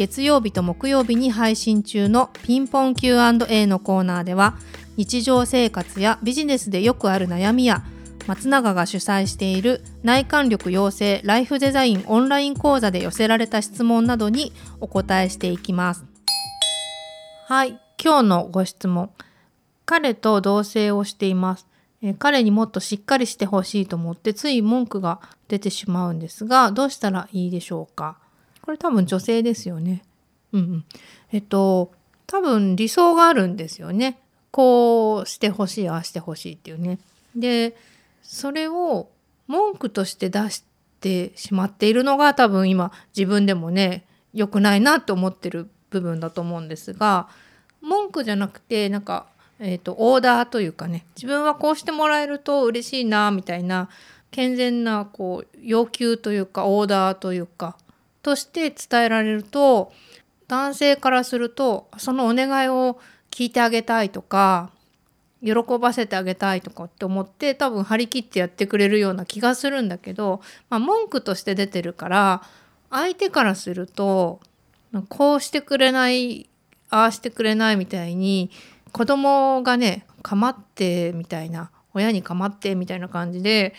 月曜日と木曜日に配信中のピンポン Q&A のコーナーでは日常生活やビジネスでよくある悩みや松永が主催している内観力養成ライフデザインオンライン講座で寄せられた質問などにお答えしていきます。はい、今日のご質問。彼と同棲をしています。え彼にもっとしっかりしてほしいと思ってつい文句が出てしまうんですがどうしたらいいでしょうか？これ多分女性ですよね。うんうん。えっと、多分理想があるんですよね。こうしてほしい、ああしてほしいっていうね。で、それを文句として出してしまっているのが多分今自分でもね、良くないなと思ってる部分だと思うんですが、文句じゃなくて、なんか、えーと、オーダーというかね自分はこうしてもらえると嬉しいなみたいな健全なこう要求というかオーダーというかとして伝えられると男性からするとそのお願いを聞いてあげたいとか喜ばせてあげたいとかって思って多分張り切ってやってくれるような気がするんだけど、まあ、文句として出てるから相手からするとこうしてくれないああしてくれないみたいに子供がね構ってみたいな親に構ってみたいな感じで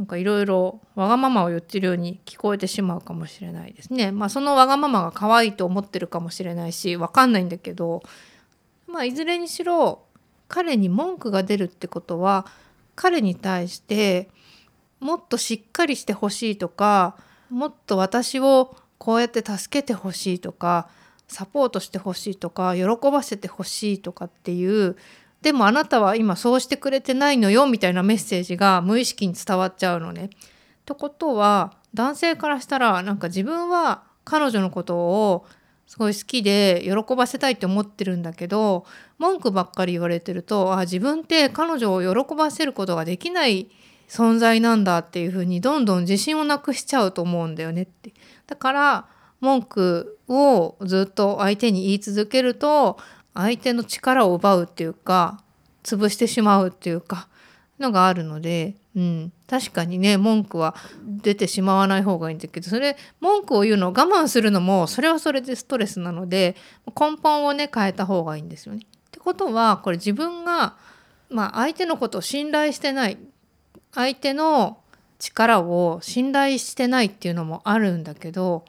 なんかいろいろわがままを言ってるように聞こえてしまうかもしれないですね。まあそのわがままが可愛いと思ってるかもしれないしわかんないんだけどまあいずれにしろ彼に文句が出るってことは彼に対してもっとしっかりしてほしいとかもっと私をこうやって助けてほしいとかサポートしてほしいとか喜ばせてほしいとかっていうでもあなたは今そうしてくれてないのよみたいなメッセージが無意識に伝わっちゃうのね。ってことは男性からしたらなんか自分は彼女のことをすごい好きで喜ばせたいって思ってるんだけど文句ばっかり言われてるとあ自分って彼女を喜ばせることができない存在なんだっていうふうにどんどん自信をなくしちゃうと思うんだよねって。だから文句をずっと相手に言い続けると相手の力を奪うっていうか潰してしまうっていうかのがあるので、うん、確かにね文句は出てしまわない方がいいんだけどそれ文句を言うのを我慢するのもそれはそれでストレスなので根本をね変えた方がいいんですよね。ってことはこれ自分が、まあ、相手のことを信頼してない相手の力を信頼してないっていうのもあるんだけど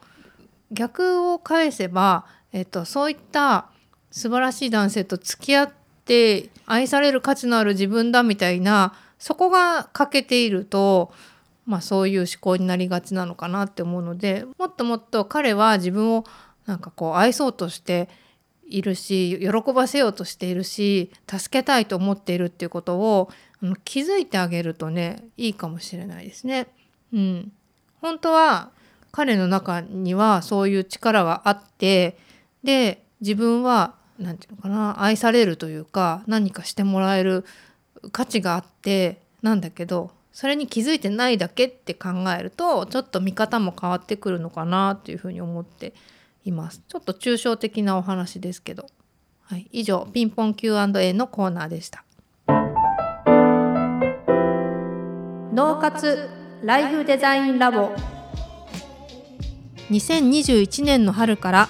逆を返せば、えっと、そういった素晴らしい男性と付き合って愛される価値のある自分だみたいなそこが欠けていると、まあ、そういう思考になりがちなのかなって思うのでもっともっと彼は自分をなんかこう愛そうとしているし喜ばせようとしているし助けたいと思っているっていうことを気づいてあげるとねいいかもしれないですね。うん、本当は彼の中にはそういう力があってで自分は何て言うのかな愛されるというか何かしてもらえる価値があってなんだけどそれに気づいてないだけって考えるとちょっと見方も変わってくるのかなというふうに思っています。ちょっと抽象的なお話ですけど。はい、以上ピンポン Q&A のコーナーでした。脳活ライフデザインラボ2021年の春から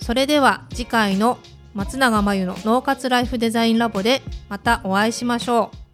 それでは次回の松永真由の脳活ライフデザインラボでまたお会いしましょう。